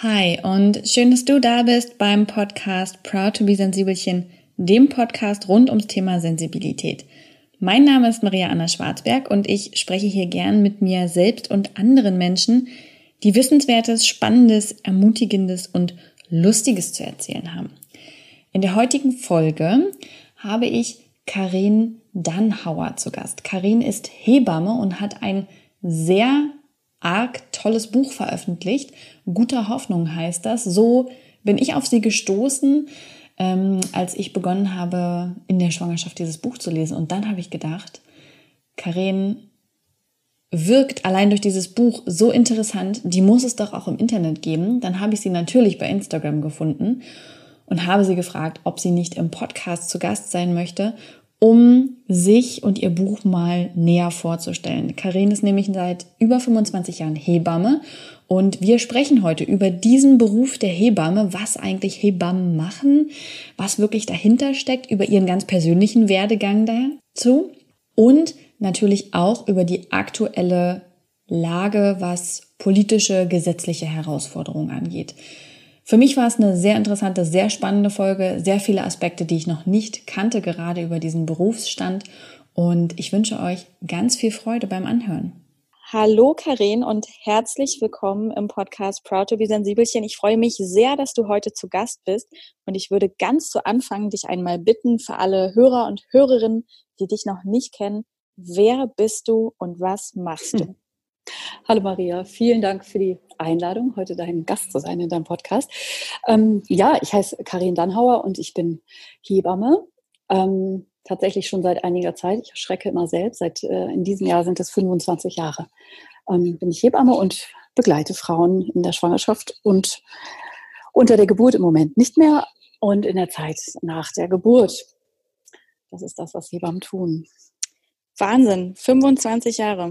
Hi und schön, dass du da bist beim Podcast Proud to be Sensibelchen, dem Podcast rund ums Thema Sensibilität. Mein Name ist Maria Anna Schwarzberg und ich spreche hier gern mit mir selbst und anderen Menschen, die Wissenswertes, Spannendes, Ermutigendes und Lustiges zu erzählen haben. In der heutigen Folge habe ich Karin Dannhauer zu Gast. Karin ist Hebamme und hat ein sehr arg tolles Buch veröffentlicht. Guter Hoffnung heißt das. So bin ich auf sie gestoßen, ähm, als ich begonnen habe, in der Schwangerschaft dieses Buch zu lesen. Und dann habe ich gedacht, Karen wirkt allein durch dieses Buch so interessant, die muss es doch auch im Internet geben. Dann habe ich sie natürlich bei Instagram gefunden und habe sie gefragt, ob sie nicht im Podcast zu Gast sein möchte um sich und ihr Buch mal näher vorzustellen. Karin ist nämlich seit über 25 Jahren Hebamme und wir sprechen heute über diesen Beruf der Hebamme, was eigentlich Hebammen machen, was wirklich dahinter steckt, über ihren ganz persönlichen Werdegang dazu und natürlich auch über die aktuelle Lage, was politische, gesetzliche Herausforderungen angeht. Für mich war es eine sehr interessante, sehr spannende Folge, sehr viele Aspekte, die ich noch nicht kannte, gerade über diesen Berufsstand. Und ich wünsche euch ganz viel Freude beim Anhören. Hallo Karin und herzlich willkommen im Podcast Proud to be Sensibelchen. Ich freue mich sehr, dass du heute zu Gast bist und ich würde ganz zu Anfang dich einmal bitten für alle Hörer und Hörerinnen, die dich noch nicht kennen, wer bist du und was machst du? Hm. Hallo Maria, vielen Dank für die Einladung, heute dein Gast zu sein in deinem Podcast. Ähm, ja, ich heiße Karin Dannhauer und ich bin Hebamme. Ähm, tatsächlich schon seit einiger Zeit. Ich schrecke immer selbst. Seit äh, in diesem Jahr sind es 25 Jahre. Ähm, bin ich Hebamme und begleite Frauen in der Schwangerschaft und unter der Geburt im Moment nicht mehr und in der Zeit nach der Geburt. Das ist das, was Hebammen tun. Wahnsinn, 25 Jahre.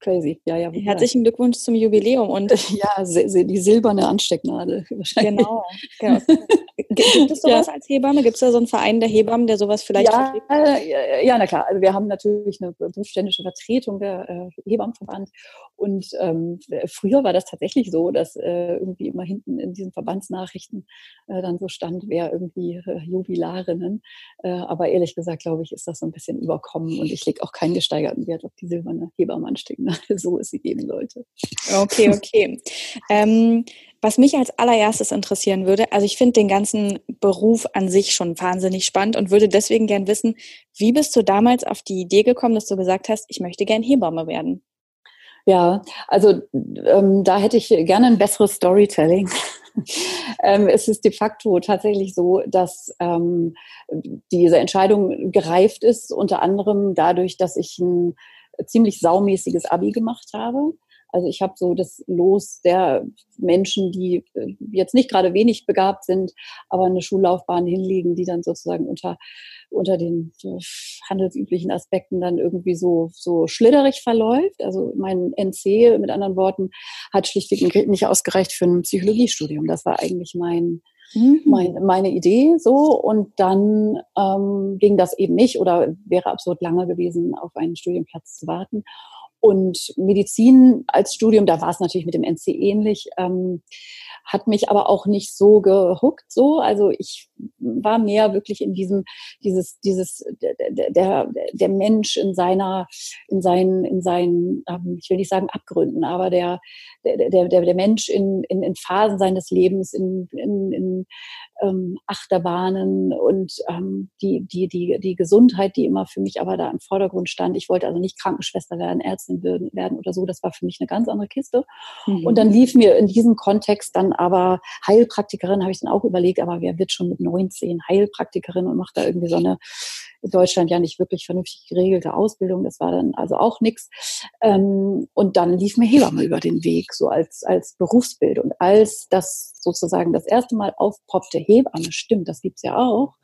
Crazy, ja, ja. Herzlichen Glückwunsch zum Jubiläum und ja, die silberne Anstecknadel. Genau. genau. Gibt es sowas ja. als Hebamme? Gibt es da so einen Verein der Hebammen, der sowas vielleicht ja, äh, ja, na klar. Also wir haben natürlich eine berufsständische Vertretung der äh, Hebammenverband und ähm, früher war das tatsächlich so, dass äh, irgendwie immer hinten in diesen Verbandsnachrichten äh, dann so stand, wer irgendwie äh, Jubilarinnen. Äh, aber ehrlich gesagt, glaube ich, ist das so ein bisschen überkommen und ich lege auch keinen gesteigerten Wert auf die silberne Hebammenanstecknadel, so ist sie geben sollte. Okay, okay. ähm, was mich als allererstes interessieren würde, also ich finde den ganzen Beruf an sich schon wahnsinnig spannend und würde deswegen gern wissen, wie bist du damals auf die Idee gekommen, dass du gesagt hast, ich möchte gern Hebamme werden? Ja, also ähm, da hätte ich gerne ein besseres Storytelling. ähm, es ist de facto tatsächlich so, dass ähm, diese Entscheidung gereift ist, unter anderem dadurch, dass ich ein ziemlich saumäßiges Abi gemacht habe. Also ich habe so das Los der Menschen, die äh, jetzt nicht gerade wenig begabt sind, aber eine Schullaufbahn hinlegen, die dann sozusagen unter unter den handelsüblichen Aspekten dann irgendwie so, so schlitterig verläuft. Also mein NC, mit anderen Worten, hat schlichtweg nicht ausgereicht für ein Psychologiestudium. Das war eigentlich mein, mhm. mein, meine Idee so. Und dann ähm, ging das eben nicht oder wäre absurd lange gewesen, auf einen Studienplatz zu warten. Und Medizin als Studium, da war es natürlich mit dem NC ähnlich, ähm, hat mich aber auch nicht so gehuckt so. Also ich war mehr wirklich in diesem, dieses, dieses, der, der, der Mensch in seiner, in seinen, in seinen, ähm, ich will nicht sagen Abgründen, aber der, der, der, der Mensch in, in, in Phasen seines Lebens, in, in, in ähm, Achterbahnen und ähm, die, die, die, die Gesundheit, die immer für mich aber da im Vordergrund stand. Ich wollte also nicht Krankenschwester werden, Ärztin werden oder so. Das war für mich eine ganz andere Kiste. Mhm. Und dann lief mir in diesem Kontext dann aber Heilpraktikerin, habe ich dann auch überlegt, aber wer wird schon mit 19 Heilpraktikerin und macht da irgendwie so eine in Deutschland ja nicht wirklich vernünftig geregelte Ausbildung. Das war dann also auch nichts. Ähm, und dann lief mir Hebamme über den Weg, so als, als Berufsbild. Und als das sozusagen das erste Mal aufpoppte, Hebamme, stimmt, das gibt's ja auch,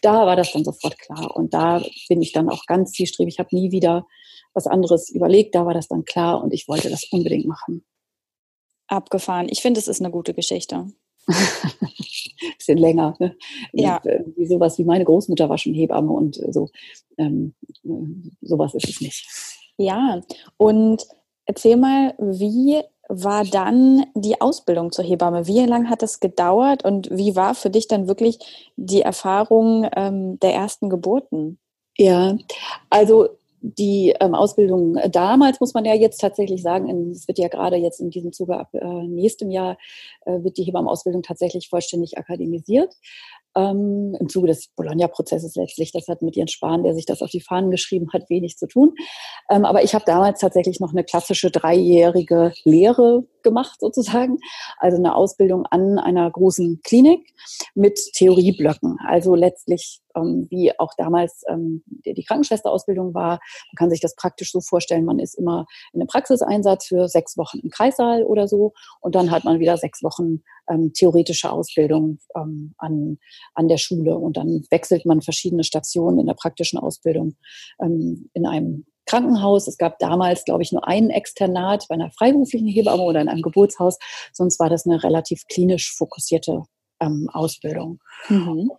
da war das dann sofort klar. Und da bin ich dann auch ganz zielstrebig. Ich habe nie wieder was anderes überlegt. Da war das dann klar und ich wollte das unbedingt machen. Abgefahren. Ich finde, es ist eine gute Geschichte. bisschen länger. Ne? Ja. Wie sowas wie meine Großmutter war schon Hebamme und so. Ähm, sowas ist es nicht. Ja, und erzähl mal, wie war dann die Ausbildung zur Hebamme? Wie lange hat das gedauert und wie war für dich dann wirklich die Erfahrung ähm, der ersten Geburten? Ja, also die ähm, Ausbildung damals, muss man ja jetzt tatsächlich sagen, es wird ja gerade jetzt in diesem Zuge ab äh, nächstem Jahr, äh, wird die Hebammenausbildung tatsächlich vollständig akademisiert ähm, im Zuge des Bologna-Prozesses letztlich. Das hat mit Jens Spahn, der sich das auf die Fahnen geschrieben hat, wenig zu tun. Ähm, aber ich habe damals tatsächlich noch eine klassische dreijährige Lehre gemacht sozusagen, also eine Ausbildung an einer großen Klinik mit Theorieblöcken. Also letztlich ähm, wie auch damals ähm, die, die Krankenschwesterausbildung war. Man kann sich das praktisch so vorstellen, man ist immer in einem Praxiseinsatz für sechs Wochen im Kreissaal oder so und dann hat man wieder sechs Wochen ähm, theoretische Ausbildung ähm, an, an der Schule und dann wechselt man verschiedene Stationen in der praktischen Ausbildung ähm, in einem Krankenhaus. Es gab damals, glaube ich, nur einen Externat bei einer freiberuflichen Hebamme oder in einem Geburtshaus. Sonst war das eine relativ klinisch fokussierte ähm, Ausbildung. Mhm.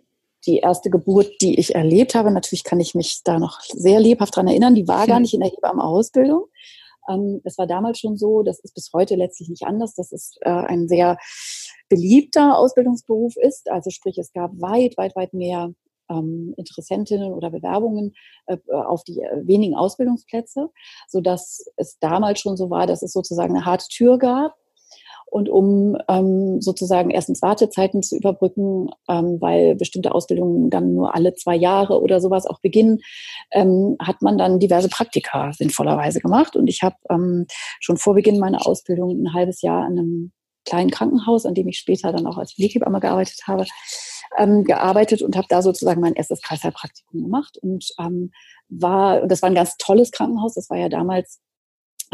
Die erste Geburt, die ich erlebt habe, natürlich kann ich mich da noch sehr lebhaft dran erinnern, die war gar nicht in der Hebammenausbildung. Ähm, es war damals schon so, das ist bis heute letztlich nicht anders, dass es äh, ein sehr beliebter Ausbildungsberuf ist. Also sprich, es gab weit, weit, weit mehr ähm, Interessentinnen oder Bewerbungen äh, auf die äh, wenigen Ausbildungsplätze, so dass es damals schon so war, dass es sozusagen eine harte Tür gab. Und um ähm, sozusagen erstens Wartezeiten zu überbrücken, ähm, weil bestimmte Ausbildungen dann nur alle zwei Jahre oder sowas auch beginnen, ähm, hat man dann diverse Praktika sinnvollerweise gemacht. Und ich habe ähm, schon vor Beginn meiner Ausbildung ein halbes Jahr an einem kleinen Krankenhaus, an dem ich später dann auch als Pflegehebamme gearbeitet habe, ähm, gearbeitet und habe da sozusagen mein erstes Kreißsaalpraktikum gemacht und ähm, war, und das war ein ganz tolles Krankenhaus, das war ja damals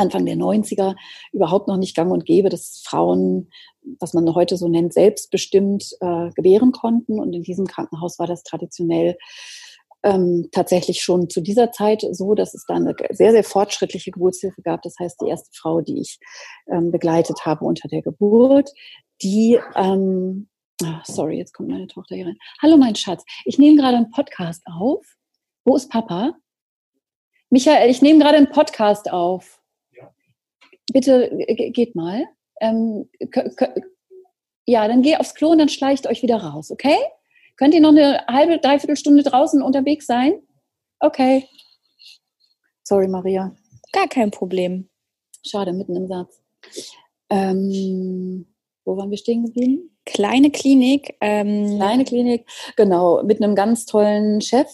Anfang der 90er überhaupt noch nicht gang und gäbe, dass Frauen, was man heute so nennt, selbstbestimmt äh, gebären konnten. Und in diesem Krankenhaus war das traditionell ähm, tatsächlich schon zu dieser Zeit so, dass es da eine sehr, sehr fortschrittliche Geburtshilfe gab. Das heißt, die erste Frau, die ich ähm, begleitet habe unter der Geburt, die ähm, Oh, sorry, jetzt kommt meine Tochter hier rein. Hallo, mein Schatz. Ich nehme gerade einen Podcast auf. Wo ist Papa? Michael, ich nehme gerade einen Podcast auf. Bitte geht mal. Ähm, ja, dann geh aufs Klo und dann schleicht euch wieder raus, okay? Könnt ihr noch eine halbe, dreiviertel Stunde draußen unterwegs sein? Okay. Sorry, Maria. Gar kein Problem. Schade, mitten im Satz. Ähm, wo waren wir stehen geblieben? Kleine Klinik. Ähm Kleine Klinik, genau, mit einem ganz tollen Chef.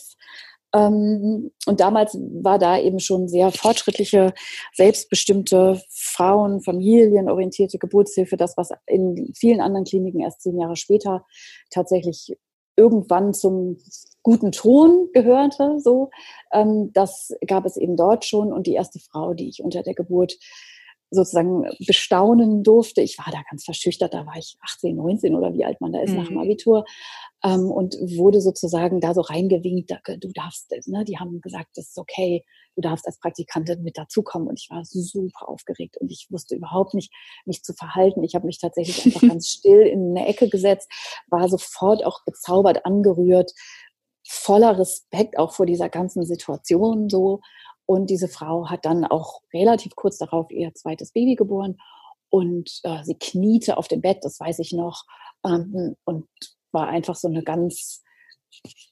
Ähm, und damals war da eben schon sehr fortschrittliche, selbstbestimmte Frauen, familienorientierte Geburtshilfe, das, was in vielen anderen Kliniken erst zehn Jahre später tatsächlich irgendwann zum guten Ton gehörte. So, ähm, das gab es eben dort schon. Und die erste Frau, die ich unter der Geburt sozusagen bestaunen durfte. Ich war da ganz verschüchtert, da war ich 18, 19 oder wie alt man da ist mhm. nach dem mhm. Abitur ähm, und wurde sozusagen da so reingewinkt, du darfst, ne, die haben gesagt, das ist okay, du darfst als Praktikantin mit dazukommen und ich war super aufgeregt und ich wusste überhaupt nicht, mich zu verhalten. Ich habe mich tatsächlich einfach ganz still in eine Ecke gesetzt, war sofort auch bezaubert, angerührt, voller Respekt auch vor dieser ganzen Situation so und diese Frau hat dann auch relativ kurz darauf ihr zweites Baby geboren und äh, sie kniete auf dem Bett, das weiß ich noch, ähm, und war einfach so eine ganz,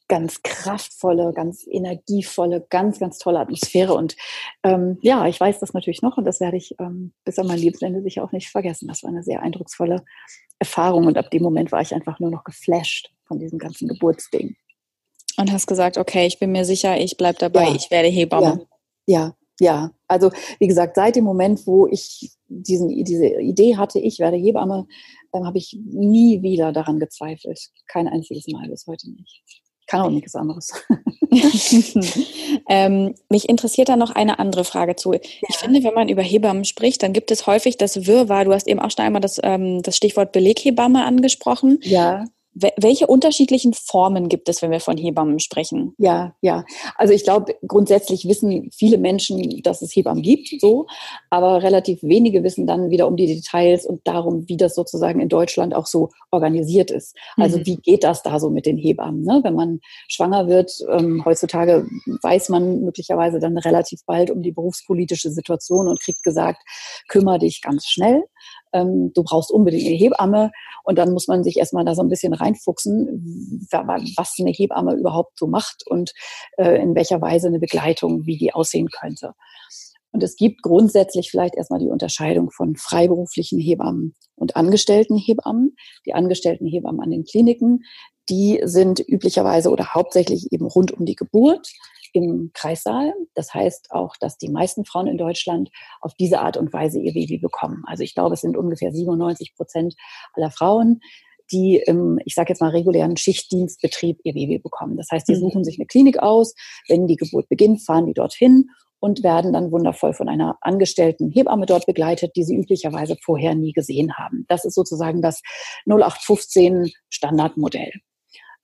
ganz kraftvolle, ganz energievolle, ganz, ganz tolle Atmosphäre. Und ähm, ja, ich weiß das natürlich noch und das werde ich ähm, bis an mein Lebensende sicher auch nicht vergessen. Das war eine sehr eindrucksvolle Erfahrung und ab dem Moment war ich einfach nur noch geflasht von diesem ganzen Geburtsding. Und hast gesagt, okay, ich bin mir sicher, ich bleibe dabei, ja. ich werde Hebamme. Ja. Ja, ja. Also wie gesagt, seit dem Moment, wo ich diesen, diese Idee hatte, ich werde Hebamme, ähm, habe ich nie wieder daran gezweifelt. Kein einziges Mal bis heute nicht. Kann auch nichts anderes. ähm, mich interessiert da noch eine andere Frage zu. Ja. Ich finde, wenn man über Hebammen spricht, dann gibt es häufig das Wirrwarr. Du hast eben auch schon einmal das, ähm, das Stichwort Beleghebamme angesprochen. Ja. Welche unterschiedlichen Formen gibt es, wenn wir von Hebammen sprechen? Ja, ja. Also ich glaube, grundsätzlich wissen viele Menschen, dass es Hebammen gibt, so, aber relativ wenige wissen dann wieder um die Details und darum, wie das sozusagen in Deutschland auch so organisiert ist. Also mhm. wie geht das da so mit den Hebammen? Ne? Wenn man schwanger wird, ähm, heutzutage weiß man möglicherweise dann relativ bald um die berufspolitische Situation und kriegt gesagt, kümmere dich ganz schnell. Ähm, du brauchst unbedingt eine Hebamme. Und dann muss man sich erstmal da so ein bisschen reinfuchsen, was eine Hebamme überhaupt so macht und äh, in welcher Weise eine Begleitung, wie die aussehen könnte. Und es gibt grundsätzlich vielleicht erstmal die Unterscheidung von freiberuflichen Hebammen und angestellten Hebammen. Die angestellten Hebammen an den Kliniken, die sind üblicherweise oder hauptsächlich eben rund um die Geburt im Kreissaal. Das heißt auch, dass die meisten Frauen in Deutschland auf diese Art und Weise ihr Baby bekommen. Also ich glaube, es sind ungefähr 97 Prozent aller Frauen, die im, ich sage jetzt mal, regulären Schichtdienstbetrieb ihr Baby bekommen. Das heißt, die mhm. suchen sich eine Klinik aus. Wenn die Geburt beginnt, fahren die dorthin und werden dann wundervoll von einer angestellten Hebamme dort begleitet, die sie üblicherweise vorher nie gesehen haben. Das ist sozusagen das 0815 Standardmodell.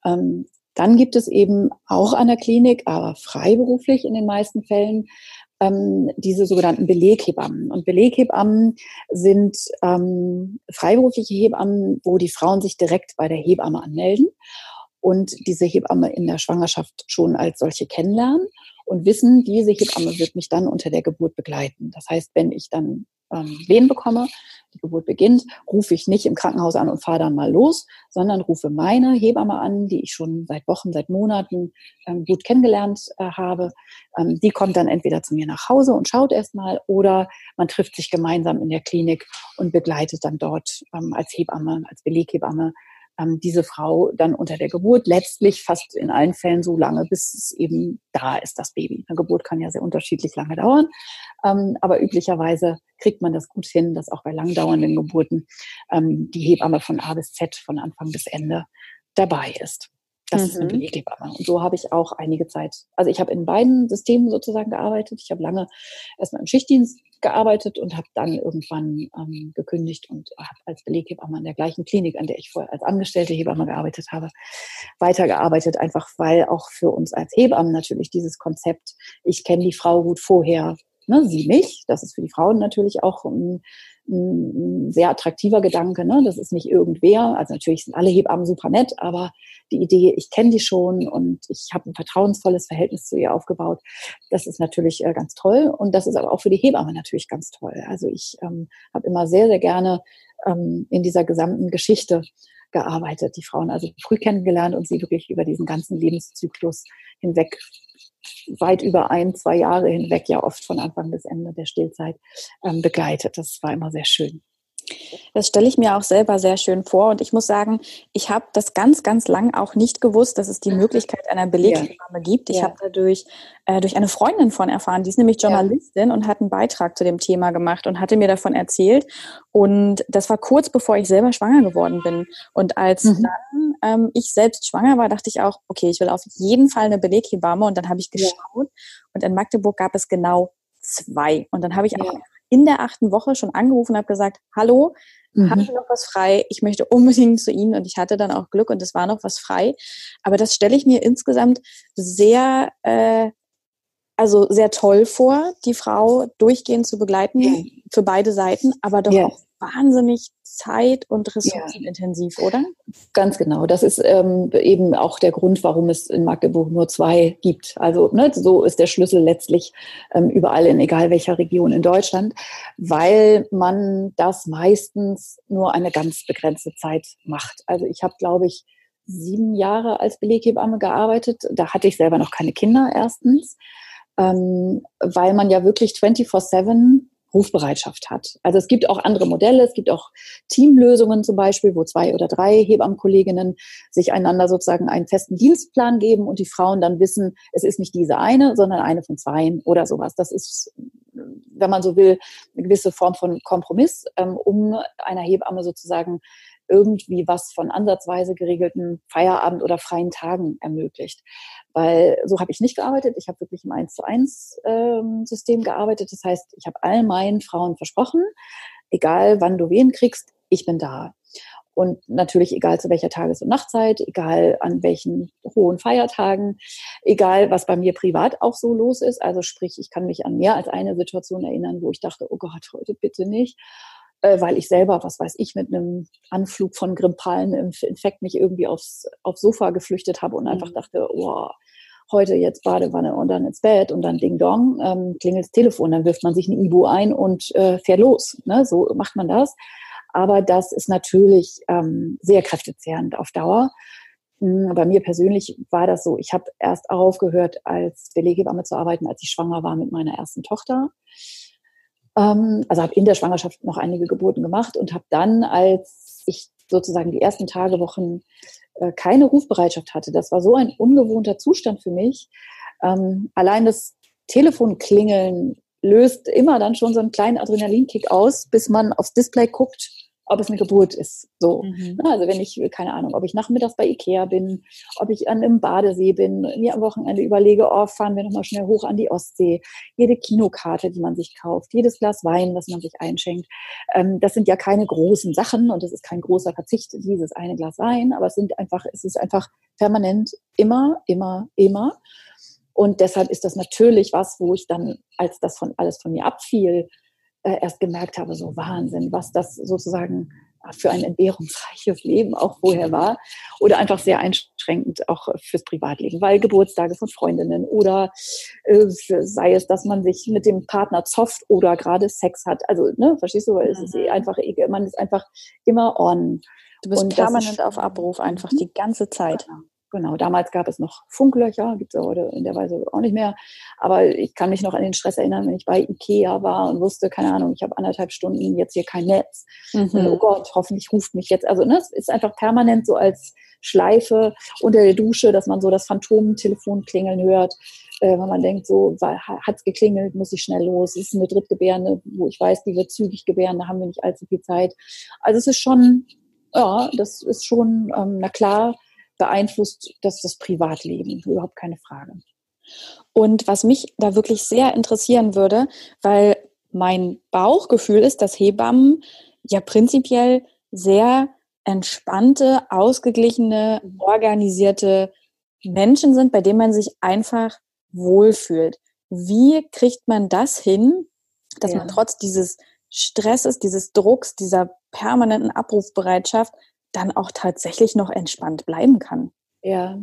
Ähm, dann gibt es eben auch an der Klinik, aber freiberuflich in den meisten Fällen, ähm, diese sogenannten Beleghebammen. Und Beleghebammen sind ähm, freiberufliche Hebammen, wo die Frauen sich direkt bei der Hebamme anmelden und diese Hebamme in der Schwangerschaft schon als solche kennenlernen und wissen, diese Hebamme wird mich dann unter der Geburt begleiten. Das heißt, wenn ich dann ähm, Wehen bekomme, die Geburt beginnt, rufe ich nicht im Krankenhaus an und fahre dann mal los, sondern rufe meine Hebamme an, die ich schon seit Wochen, seit Monaten ähm, gut kennengelernt äh, habe. Ähm, die kommt dann entweder zu mir nach Hause und schaut erstmal oder man trifft sich gemeinsam in der Klinik und begleitet dann dort ähm, als Hebamme, als Beleghebamme ähm, diese Frau dann unter der Geburt, letztlich fast in allen Fällen so lange, bis es eben da ist, das Baby. Eine Geburt kann ja sehr unterschiedlich lange dauern, ähm, aber üblicherweise kriegt man das gut hin, dass auch bei langdauernden Geburten ähm, die Hebamme von A bis Z, von Anfang bis Ende dabei ist. Das mhm. ist eine. Beleghebamme. Und so habe ich auch einige Zeit, also ich habe in beiden Systemen sozusagen gearbeitet. Ich habe lange erstmal im Schichtdienst gearbeitet und habe dann irgendwann ähm, gekündigt und habe als Beleghebamme an der gleichen Klinik, an der ich vorher als angestellte Hebamme gearbeitet habe, weitergearbeitet, einfach weil auch für uns als Hebammen natürlich dieses Konzept, ich kenne die Frau gut vorher, ne, sie mich, das ist für die Frauen natürlich auch ein, ein sehr attraktiver Gedanke. Ne? Das ist nicht irgendwer. Also natürlich sind alle Hebammen super nett, aber die Idee, ich kenne die schon und ich habe ein vertrauensvolles Verhältnis zu ihr aufgebaut, das ist natürlich äh, ganz toll. Und das ist aber auch für die Hebamme natürlich ganz toll. Also ich ähm, habe immer sehr, sehr gerne ähm, in dieser gesamten Geschichte gearbeitet, die Frauen also früh kennengelernt und sie wirklich über diesen ganzen Lebenszyklus hinweg weit über ein, zwei Jahre hinweg, ja oft von Anfang bis Ende der Stillzeit ähm, begleitet. Das war immer sehr schön. Das stelle ich mir auch selber sehr schön vor. Und ich muss sagen, ich habe das ganz, ganz lang auch nicht gewusst, dass es die mhm. Möglichkeit einer Beleghebamme ja. gibt. Ich ja. habe dadurch äh, durch eine Freundin von erfahren, die ist nämlich Journalistin ja. und hat einen Beitrag zu dem Thema gemacht und hatte mir davon erzählt. Und das war kurz bevor ich selber schwanger geworden bin. Und als mhm. dann ähm, ich selbst schwanger war, dachte ich auch, okay, ich will auf jeden Fall eine Beleghebamme. Und dann habe ich geschaut und in Magdeburg gab es genau zwei. Und dann habe ich auch in der achten Woche schon angerufen und habe gesagt, hallo, mhm. habe ich noch was frei? Ich möchte unbedingt zu Ihnen und ich hatte dann auch Glück und es war noch was frei. Aber das stelle ich mir insgesamt sehr, äh, also sehr toll vor, die Frau durchgehend zu begleiten ja. für beide Seiten, aber doch ja. auch wahnsinnig zeit- und ressourcenintensiv, ja. oder? Ganz genau. Das ist ähm, eben auch der Grund, warum es in Magdeburg nur zwei gibt. Also ne, so ist der Schlüssel letztlich ähm, überall in egal welcher Region in Deutschland, weil man das meistens nur eine ganz begrenzte Zeit macht. Also ich habe, glaube ich, sieben Jahre als Beleghebamme gearbeitet. Da hatte ich selber noch keine Kinder erstens, ähm, weil man ja wirklich 24-7 Rufbereitschaft hat. Also es gibt auch andere Modelle, es gibt auch Teamlösungen zum Beispiel, wo zwei oder drei Hebammenkolleginnen sich einander sozusagen einen festen Dienstplan geben und die Frauen dann wissen, es ist nicht diese eine, sondern eine von zweien oder sowas. Das ist, wenn man so will, eine gewisse Form von Kompromiss, ähm, um einer Hebamme sozusagen irgendwie was von ansatzweise geregelten Feierabend oder freien Tagen ermöglicht. Weil so habe ich nicht gearbeitet. Ich habe wirklich im 1 zu 1 ähm, System gearbeitet. Das heißt, ich habe all meinen Frauen versprochen, egal wann du wen kriegst, ich bin da. Und natürlich egal zu welcher Tages- und Nachtzeit, egal an welchen hohen Feiertagen, egal was bei mir privat auch so los ist. Also sprich, ich kann mich an mehr als eine Situation erinnern, wo ich dachte, oh Gott, heute bitte nicht weil ich selber, was weiß ich, mit einem Anflug von grippalen Infekt mich irgendwie aufs, aufs Sofa geflüchtet habe und einfach mhm. dachte, oh, heute jetzt Badewanne und dann ins Bett und dann Ding Dong, ähm, klingelt das Telefon, dann wirft man sich ein Ibu ein und äh, fährt los. Ne? So macht man das. Aber das ist natürlich ähm, sehr kräftezehrend auf Dauer. Hm, bei mir persönlich war das so, ich habe erst aufgehört, als Beleghebamme zu arbeiten, als ich schwanger war mit meiner ersten Tochter. Ähm, also habe in der Schwangerschaft noch einige Geburten gemacht und habe dann, als ich sozusagen die ersten Tage, Wochen äh, keine Rufbereitschaft hatte, das war so ein ungewohnter Zustand für mich. Ähm, allein das Telefonklingeln löst immer dann schon so einen kleinen Adrenalinkick aus, bis man aufs Display guckt ob es eine Geburt ist. So. Mhm. Also wenn ich, keine Ahnung, ob ich nachmittags bei Ikea bin, ob ich an einem Badesee bin, mir am Wochenende überlege, oh, fahren wir nochmal schnell hoch an die Ostsee. Jede Kinokarte, die man sich kauft, jedes Glas Wein, was man sich einschenkt. Ähm, das sind ja keine großen Sachen und es ist kein großer Verzicht, dieses eine Glas Wein, aber es sind einfach, es ist einfach permanent immer, immer, immer. Und deshalb ist das natürlich was, wo ich dann, als das von alles von mir abfiel, äh, erst gemerkt habe, so Wahnsinn, was das sozusagen für ein entbehrungsreiches Leben auch vorher war oder einfach sehr einschränkend auch fürs Privatleben, weil Geburtstage von Freundinnen oder äh, sei es, dass man sich mit dem Partner zofft oder gerade Sex hat. Also, ne, verstehst du, weil es ist eh mhm. einfach, man ist einfach immer on. Du bist Und permanent auf Abruf einfach die ganze Zeit. Genau. Genau, damals gab es noch Funklöcher, gibt es heute in der Weise auch nicht mehr. Aber ich kann mich noch an den Stress erinnern, wenn ich bei Ikea war und wusste, keine Ahnung, ich habe anderthalb Stunden jetzt hier kein Netz. Mhm. oh Gott, hoffentlich ruft mich jetzt. Also ne, es ist einfach permanent so als Schleife unter der Dusche, dass man so das Phantomtelefon klingeln hört, äh, wenn man denkt, so hat es geklingelt, muss ich schnell los. Es ist eine Drittgebärende, wo ich weiß, die wird zügig gebären, da haben wir nicht allzu viel Zeit. Also es ist schon, ja, das ist schon, ähm, na klar, beeinflusst das das Privatleben, überhaupt keine Frage. Und was mich da wirklich sehr interessieren würde, weil mein Bauchgefühl ist, dass Hebammen ja prinzipiell sehr entspannte, ausgeglichene, organisierte Menschen sind, bei denen man sich einfach wohlfühlt. Wie kriegt man das hin, dass ja. man trotz dieses Stresses, dieses Drucks, dieser permanenten Abrufbereitschaft dann auch tatsächlich noch entspannt bleiben kann. Ja,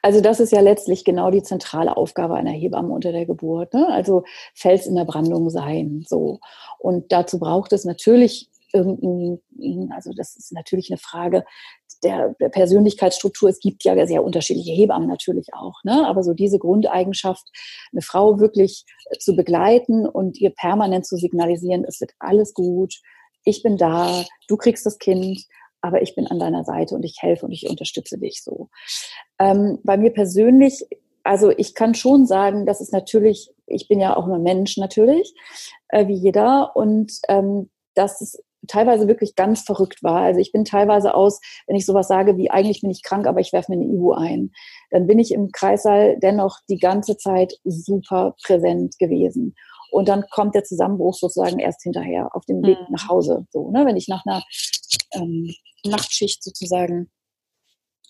also das ist ja letztlich genau die zentrale Aufgabe einer Hebamme unter der Geburt. Ne? Also Fels in der Brandung sein, so. Und dazu braucht es natürlich irgendein, also das ist natürlich eine Frage der, der Persönlichkeitsstruktur. Es gibt ja sehr unterschiedliche Hebammen natürlich auch, ne? aber so diese Grundeigenschaft, eine Frau wirklich zu begleiten und ihr permanent zu signalisieren, es wird alles gut, ich bin da, du kriegst das Kind aber ich bin an deiner Seite und ich helfe und ich unterstütze dich so. Ähm, bei mir persönlich, also ich kann schon sagen, das ist natürlich, ich bin ja auch nur Mensch natürlich, äh, wie jeder, und ähm, dass es teilweise wirklich ganz verrückt war. Also ich bin teilweise aus, wenn ich sowas sage wie eigentlich bin ich krank, aber ich werfe mir eine Ibu ein, dann bin ich im Kreissaal dennoch die ganze Zeit super präsent gewesen. Und dann kommt der Zusammenbruch sozusagen erst hinterher auf dem Weg mhm. nach Hause. So, ne? Wenn ich nach einer ähm, Nachtschicht sozusagen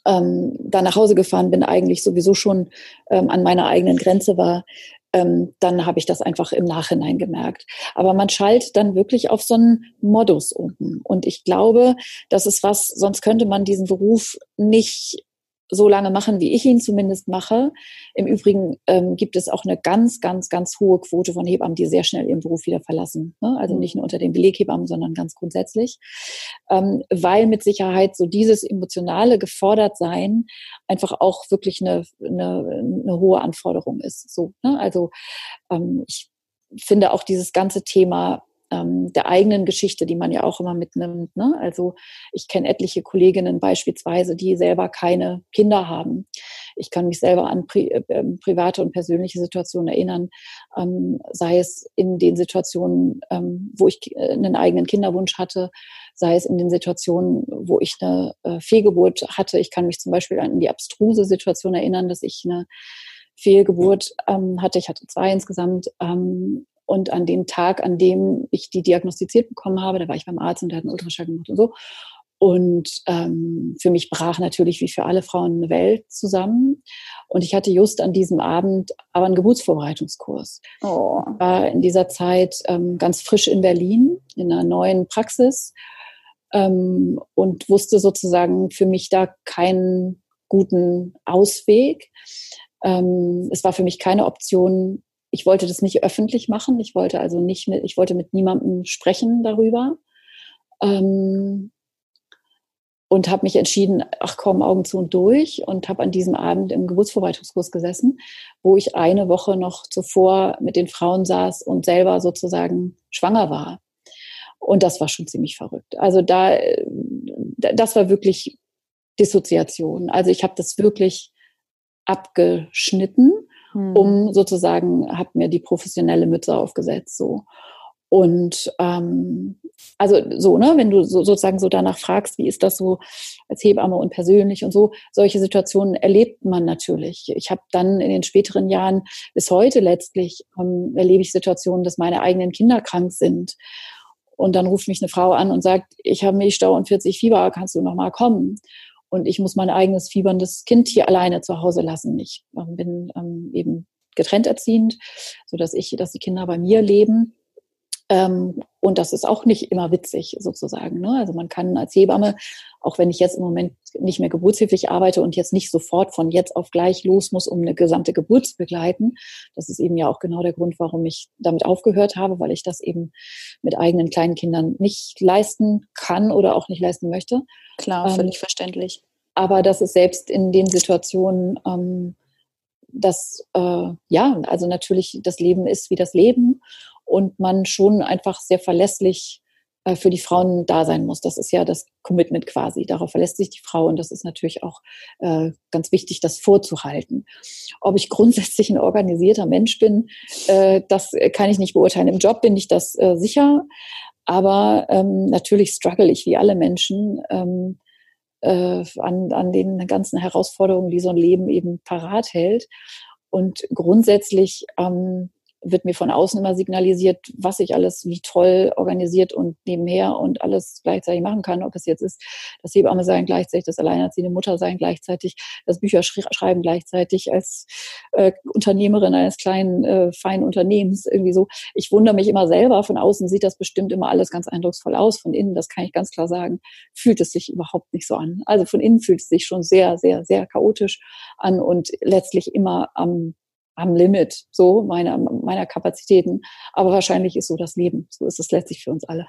ähm, da nach Hause gefahren bin, eigentlich sowieso schon ähm, an meiner eigenen Grenze war, ähm, dann habe ich das einfach im Nachhinein gemerkt. Aber man schaltet dann wirklich auf so einen Modus um. Und ich glaube, das ist was, sonst könnte man diesen Beruf nicht so lange machen, wie ich ihn zumindest mache. Im Übrigen ähm, gibt es auch eine ganz, ganz, ganz hohe Quote von Hebammen, die sehr schnell ihren Beruf wieder verlassen. Ne? Also mhm. nicht nur unter den Beleghebammen, sondern ganz grundsätzlich. Ähm, weil mit Sicherheit so dieses emotionale gefordert sein einfach auch wirklich eine, eine, eine hohe Anforderung ist. So, ne? Also ähm, ich finde auch dieses ganze Thema ähm, der eigenen Geschichte, die man ja auch immer mitnimmt. Ne? Also ich kenne etliche Kolleginnen beispielsweise, die selber keine Kinder haben. Ich kann mich selber an pri äh, ähm, private und persönliche Situationen erinnern, ähm, sei es in den Situationen, ähm, wo ich äh, einen eigenen Kinderwunsch hatte, sei es in den Situationen, wo ich eine äh, Fehlgeburt hatte. Ich kann mich zum Beispiel an die abstruse Situation erinnern, dass ich eine Fehlgeburt ähm, hatte. Ich hatte zwei insgesamt. Ähm, und an dem Tag, an dem ich die diagnostiziert bekommen habe, da war ich beim Arzt und der hat einen Ultraschall gemacht und so. Und ähm, für mich brach natürlich wie für alle Frauen eine Welt zusammen. Und ich hatte just an diesem Abend aber einen Geburtsvorbereitungskurs. Oh. War in dieser Zeit ähm, ganz frisch in Berlin, in einer neuen Praxis ähm, und wusste sozusagen für mich da keinen guten Ausweg. Ähm, es war für mich keine Option. Ich wollte das nicht öffentlich machen. Ich wollte also nicht mit, ich wollte mit niemandem sprechen darüber. Ähm, und habe mich entschieden, ach komm, Augen zu und durch und habe an diesem Abend im Geburtsvorbereitungskurs gesessen, wo ich eine Woche noch zuvor mit den Frauen saß und selber sozusagen schwanger war. Und das war schon ziemlich verrückt. Also da, das war wirklich Dissoziation. Also ich habe das wirklich abgeschnitten, hm. um sozusagen, habe mir die professionelle Mütze aufgesetzt so. Und ähm, also so, ne, wenn du so, sozusagen so danach fragst, wie ist das so als Hebamme und persönlich und so, solche Situationen erlebt man natürlich. Ich habe dann in den späteren Jahren bis heute letztlich ähm, erlebe ich Situationen, dass meine eigenen Kinder krank sind. Und dann ruft mich eine Frau an und sagt, ich habe Milchstau und 40 Fieber, kannst du noch mal kommen? Und ich muss mein eigenes fieberndes Kind hier alleine zu Hause lassen. Ich ähm, bin ähm, eben getrennt erziehend, so dass ich, dass die Kinder bei mir leben. Ähm, und das ist auch nicht immer witzig sozusagen. Ne? Also man kann als Hebamme, auch wenn ich jetzt im Moment nicht mehr geburtshilflich arbeite und jetzt nicht sofort von jetzt auf gleich los muss, um eine gesamte Geburt zu begleiten, das ist eben ja auch genau der Grund, warum ich damit aufgehört habe, weil ich das eben mit eigenen kleinen Kindern nicht leisten kann oder auch nicht leisten möchte. Klar, völlig ähm, verständlich. Aber das ist selbst in den Situationen, ähm, dass äh, ja, also natürlich das Leben ist wie das Leben und man schon einfach sehr verlässlich äh, für die Frauen da sein muss. Das ist ja das Commitment quasi. Darauf verlässt sich die Frau und das ist natürlich auch äh, ganz wichtig, das vorzuhalten. Ob ich grundsätzlich ein organisierter Mensch bin, äh, das kann ich nicht beurteilen. Im Job bin ich das sicher, aber ähm, natürlich struggle ich wie alle Menschen ähm, äh, an, an den ganzen Herausforderungen, die so ein Leben eben parat hält. Und grundsätzlich ähm, wird mir von außen immer signalisiert, was ich alles wie toll organisiert und nebenher und alles gleichzeitig machen kann. Ob es jetzt ist, das Hebamme sein gleichzeitig, das alleinerziehende Mutter sein gleichzeitig, das Bücher schreiben gleichzeitig als äh, Unternehmerin eines kleinen, äh, feinen Unternehmens irgendwie so. Ich wundere mich immer selber. Von außen sieht das bestimmt immer alles ganz eindrucksvoll aus. Von innen, das kann ich ganz klar sagen, fühlt es sich überhaupt nicht so an. Also von innen fühlt es sich schon sehr, sehr, sehr chaotisch an und letztlich immer am am Limit so meiner, meiner Kapazitäten. Aber wahrscheinlich ist so das Leben. So ist es letztlich für uns alle.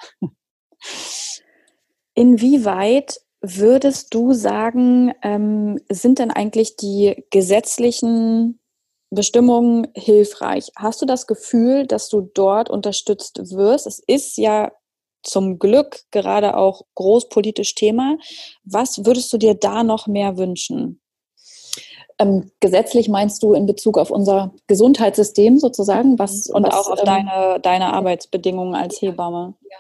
Inwieweit würdest du sagen, ähm, sind denn eigentlich die gesetzlichen Bestimmungen hilfreich? Hast du das Gefühl, dass du dort unterstützt wirst? Es ist ja zum Glück gerade auch großpolitisch Thema. Was würdest du dir da noch mehr wünschen? Ähm, gesetzlich meinst du in Bezug auf unser Gesundheitssystem sozusagen? Was, und was, auch auf ähm, deine, deine Arbeitsbedingungen als Hebamme? Ja.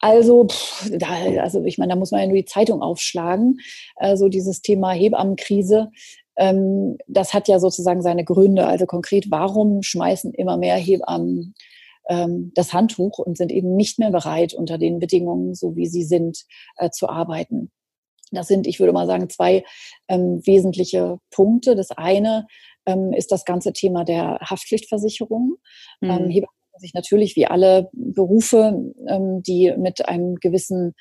Also, pff, da, also ich meine, da muss man ja nur die Zeitung aufschlagen. Also dieses Thema Hebammenkrise, ähm, das hat ja sozusagen seine Gründe. Also konkret, warum schmeißen immer mehr Hebammen ähm, das Handtuch und sind eben nicht mehr bereit, unter den Bedingungen, so wie sie sind, äh, zu arbeiten? Das sind, ich würde mal sagen, zwei ähm, wesentliche Punkte. Das eine ähm, ist das ganze Thema der Haftpflichtversicherung. Mhm. Ähm, sich natürlich wie alle Berufe, ähm, die mit einem gewissen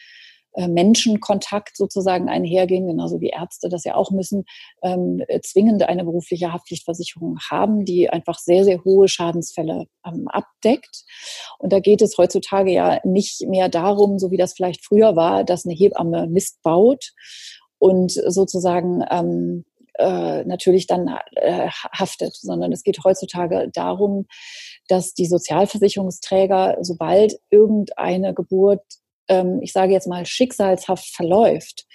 Menschenkontakt sozusagen einhergehen, genauso wie Ärzte das ja auch müssen, ähm, zwingend eine berufliche Haftpflichtversicherung haben, die einfach sehr, sehr hohe Schadensfälle ähm, abdeckt. Und da geht es heutzutage ja nicht mehr darum, so wie das vielleicht früher war, dass eine Hebamme Mist baut und sozusagen ähm, äh, natürlich dann äh, haftet, sondern es geht heutzutage darum, dass die Sozialversicherungsträger, sobald irgendeine Geburt ähm, ich sage jetzt mal, schicksalshaft verläuft,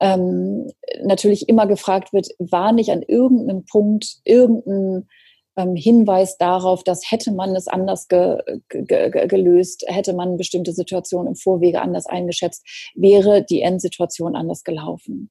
ähm, natürlich immer gefragt wird, war nicht an irgendeinem Punkt irgendein ähm, Hinweis darauf, dass hätte man es anders ge, ge, ge, gelöst, hätte man bestimmte Situationen im Vorwege anders eingeschätzt, wäre die Endsituation anders gelaufen.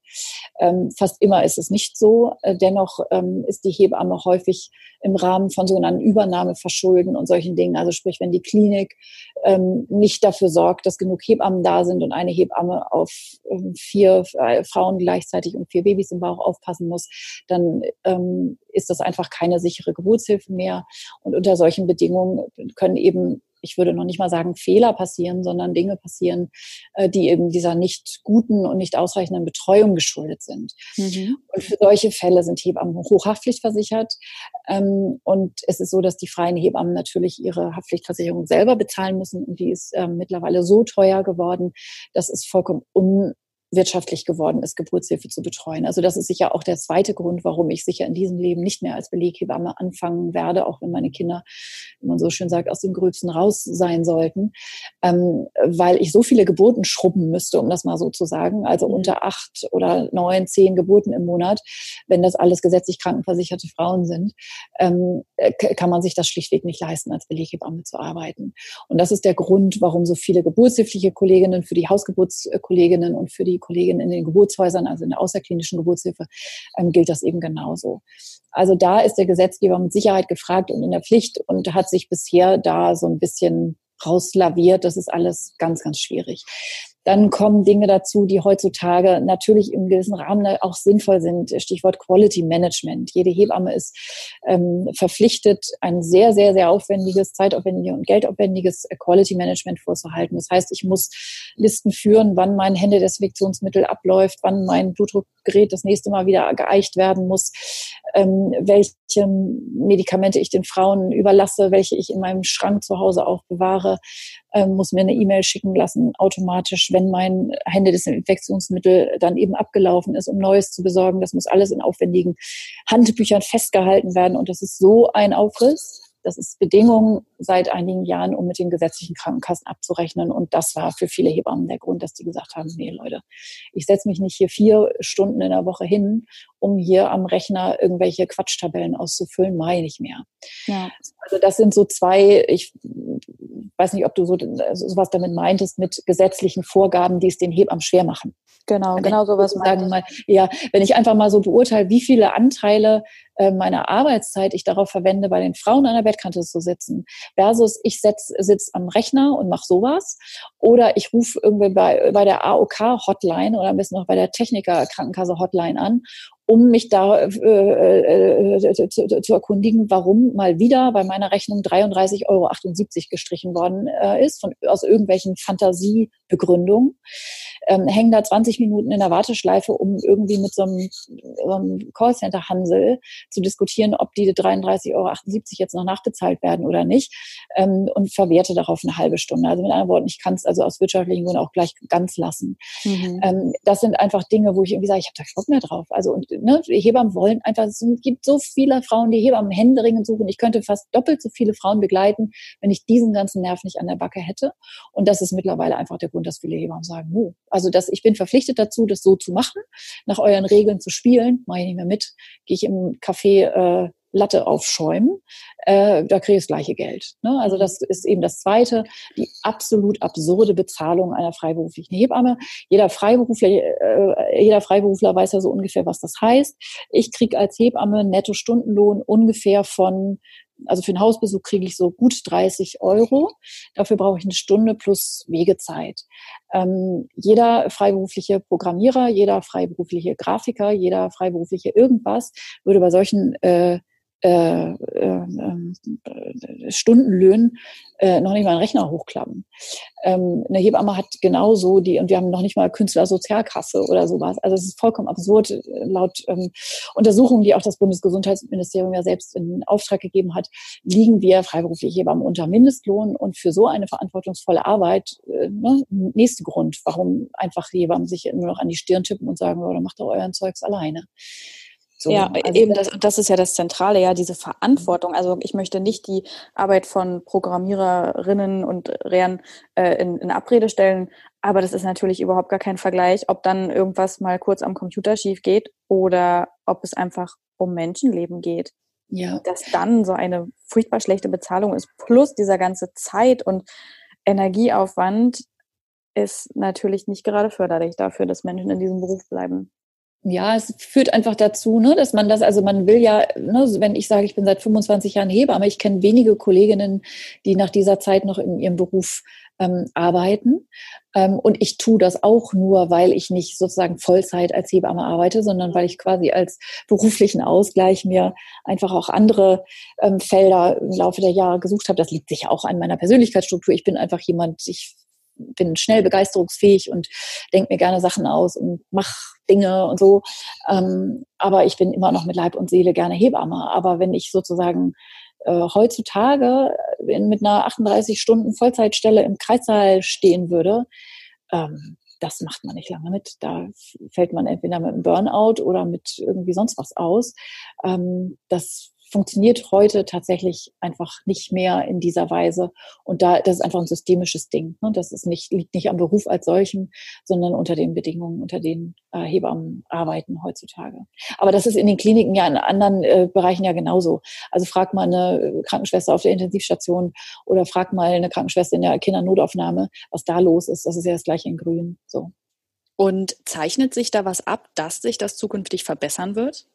Ähm, fast immer ist es nicht so. Äh, dennoch ähm, ist die Hebamme häufig im Rahmen von sogenannten Übernahmeverschulden und solchen Dingen, also sprich, wenn die Klinik ähm, nicht dafür sorgt, dass genug Hebammen da sind und eine Hebamme auf ähm, vier äh, Frauen gleichzeitig und vier Babys im Bauch aufpassen muss, dann ähm, ist das einfach keine sichere Geburt Geburtshilfe mehr. Und unter solchen Bedingungen können eben ich würde noch nicht mal sagen Fehler passieren, sondern Dinge passieren, äh, die eben dieser nicht guten und nicht ausreichenden Betreuung geschuldet sind. Mhm. Und für solche Fälle sind Hebammen hochhaftpflichtversichert. Ähm, und es ist so, dass die freien Hebammen natürlich ihre Haftpflichtversicherung selber bezahlen müssen. Und die ist ähm, mittlerweile so teuer geworden, dass es vollkommen un wirtschaftlich geworden ist, Geburtshilfe zu betreuen. Also das ist sicher auch der zweite Grund, warum ich sicher in diesem Leben nicht mehr als Beleghebamme anfangen werde, auch wenn meine Kinder, wie man so schön sagt, aus dem Gröbsten raus sein sollten, ähm, weil ich so viele Geburten schrubben müsste, um das mal so zu sagen. Also mhm. unter acht oder neun, zehn Geburten im Monat, wenn das alles gesetzlich krankenversicherte Frauen sind, ähm, kann man sich das schlichtweg nicht leisten, als Beleghebamme zu arbeiten. Und das ist der Grund, warum so viele geburtshilfliche Kolleginnen für die Hausgeburtskolleginnen und für die Kolleginnen in den Geburtshäusern, also in der außerklinischen Geburtshilfe, ähm, gilt das eben genauso. Also da ist der Gesetzgeber mit Sicherheit gefragt und in der Pflicht und hat sich bisher da so ein bisschen rauslaviert. Das ist alles ganz, ganz schwierig. Dann kommen Dinge dazu, die heutzutage natürlich im gewissen Rahmen auch sinnvoll sind. Stichwort Quality Management. Jede Hebamme ist ähm, verpflichtet, ein sehr, sehr, sehr aufwendiges, zeitaufwendiges und geldaufwendiges Quality Management vorzuhalten. Das heißt, ich muss Listen führen, wann mein Händedesinfektionsmittel abläuft, wann mein Blutdruckgerät das nächste Mal wieder geeicht werden muss, ähm, welche Medikamente ich den Frauen überlasse, welche ich in meinem Schrank zu Hause aufbewahre, ähm, muss mir eine E-Mail schicken lassen, automatisch, wenn mein Händedesinfektionsmittel dann eben abgelaufen ist, um Neues zu besorgen. Das muss alles in aufwendigen Handbüchern festgehalten werden. Und das ist so ein Aufriss. Das ist Bedingung seit einigen Jahren, um mit den gesetzlichen Krankenkassen abzurechnen. Und das war für viele Hebammen der Grund, dass die gesagt haben, nee Leute, ich setze mich nicht hier vier Stunden in der Woche hin, um hier am Rechner irgendwelche Quatschtabellen auszufüllen, mache ich nicht mehr. Ja. Also das sind so zwei, ich weiß nicht, ob du so sowas damit meintest, mit gesetzlichen Vorgaben, die es den Hebammen schwer machen. Genau, wenn genau sowas sagen mal, ja, wenn ich einfach mal so beurteile, wie viele Anteile äh, meiner Arbeitszeit ich darauf verwende, bei den Frauen an der Bettkante zu sitzen, versus ich sitze am Rechner und mache sowas, oder ich rufe irgendwie bei, bei der AOK-Hotline oder am besten noch bei der Techniker-Krankenkasse-Hotline an um mich da äh, äh, äh, zu, zu, erkundigen, warum mal wieder bei meiner Rechnung 33,78 Euro gestrichen worden äh, ist, von, aus irgendwelchen Fantasiebegründungen. Ähm, hängen da 20 Minuten in der Warteschleife, um irgendwie mit so einem, so einem Callcenter-Hansel zu diskutieren, ob die 33,78 Euro jetzt noch nachbezahlt werden oder nicht ähm, und verwerte darauf eine halbe Stunde. Also mit anderen Worten, ich kann es also aus wirtschaftlichen Gründen auch gleich ganz lassen. Mhm. Ähm, das sind einfach Dinge, wo ich irgendwie sage, ich habe da keinen Bock mehr drauf. Also und ne, Hebammen wollen einfach, es gibt so viele Frauen, die Hebammen händeringend suchen. Ich könnte fast doppelt so viele Frauen begleiten, wenn ich diesen ganzen Nerv nicht an der Backe hätte. Und das ist mittlerweile einfach der Grund, dass viele Hebammen sagen, oh, also dass ich bin verpflichtet dazu, das so zu machen, nach euren Regeln zu spielen, mache ich nicht mehr mit, gehe ich im Café äh, Latte aufschäumen, äh, da kriege ich das gleiche Geld. Ne? Also das ist eben das Zweite, die absolut absurde Bezahlung einer freiberuflichen Hebamme. Jeder Freiberufler, äh, jeder Freiberufler weiß ja so ungefähr, was das heißt. Ich kriege als Hebamme Netto-Stundenlohn ungefähr von also für einen Hausbesuch kriege ich so gut 30 Euro. Dafür brauche ich eine Stunde plus Wegezeit. Ähm, jeder freiberufliche Programmierer, jeder freiberufliche Grafiker, jeder freiberufliche irgendwas würde bei solchen äh, äh, äh, Stundenlöhnen äh, noch nicht mal einen Rechner hochklappen. Ähm, eine Hebamme hat genauso die, und wir haben noch nicht mal Künstlersozialkasse oder sowas. Also es ist vollkommen absurd. Äh, laut ähm, Untersuchungen, die auch das Bundesgesundheitsministerium ja selbst in Auftrag gegeben hat, liegen wir freiberufliche Hebammen unter Mindestlohn und für so eine verantwortungsvolle Arbeit, äh, ne, nächste Grund, warum einfach Hebammen sich nur noch an die Stirn tippen und sagen, oder macht doch euren Zeugs alleine. So, ja, also eben das, das ist ja das Zentrale, ja, diese Verantwortung. Also ich möchte nicht die Arbeit von Programmiererinnen und Rehren äh, in, in Abrede stellen, aber das ist natürlich überhaupt gar kein Vergleich, ob dann irgendwas mal kurz am Computer schief geht oder ob es einfach um Menschenleben geht. Ja. Dass dann so eine furchtbar schlechte Bezahlung ist, plus dieser ganze Zeit und Energieaufwand ist natürlich nicht gerade förderlich dafür, dass Menschen in diesem Beruf bleiben. Ja, es führt einfach dazu, ne, dass man das, also man will ja, ne, wenn ich sage, ich bin seit 25 Jahren Hebamme, ich kenne wenige Kolleginnen, die nach dieser Zeit noch in ihrem Beruf ähm, arbeiten. Ähm, und ich tue das auch nur, weil ich nicht sozusagen Vollzeit als Hebamme arbeite, sondern weil ich quasi als beruflichen Ausgleich mir einfach auch andere ähm, Felder im Laufe der Jahre gesucht habe. Das liegt sicher auch an meiner Persönlichkeitsstruktur. Ich bin einfach jemand, ich bin schnell begeisterungsfähig und denke mir gerne Sachen aus und mache Dinge und so. Ähm, aber ich bin immer noch mit Leib und Seele gerne Hebamme. Aber wenn ich sozusagen äh, heutzutage in, mit einer 38 Stunden Vollzeitstelle im Kreissaal stehen würde, ähm, das macht man nicht lange mit. Da fällt man entweder mit einem Burnout oder mit irgendwie sonst was aus. Ähm, das funktioniert heute tatsächlich einfach nicht mehr in dieser Weise. Und da, das ist einfach ein systemisches Ding. Ne? Das ist nicht, liegt nicht am Beruf als solchen, sondern unter den Bedingungen, unter denen äh, Hebammen arbeiten heutzutage. Aber das ist in den Kliniken ja in anderen äh, Bereichen ja genauso. Also frag mal eine Krankenschwester auf der Intensivstation oder frag mal eine Krankenschwester in der Kindernotaufnahme, was da los ist. Das ist ja das gleiche in Grün. So. Und zeichnet sich da was ab, dass sich das zukünftig verbessern wird?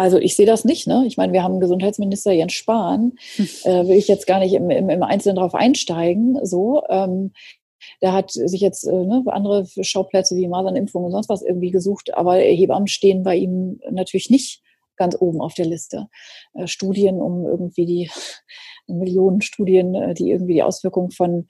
Also ich sehe das nicht. Ne? Ich meine, wir haben Gesundheitsminister Jens Spahn. Hm. Äh, will ich jetzt gar nicht im, im, im Einzelnen darauf einsteigen. So, ähm, der hat sich jetzt äh, ne, andere Schauplätze wie Masernimpfung und sonst was irgendwie gesucht, aber Hebammen stehen bei ihm natürlich nicht ganz oben auf der Liste. Äh, Studien, um irgendwie die Millionen Studien, äh, die irgendwie die Auswirkungen von,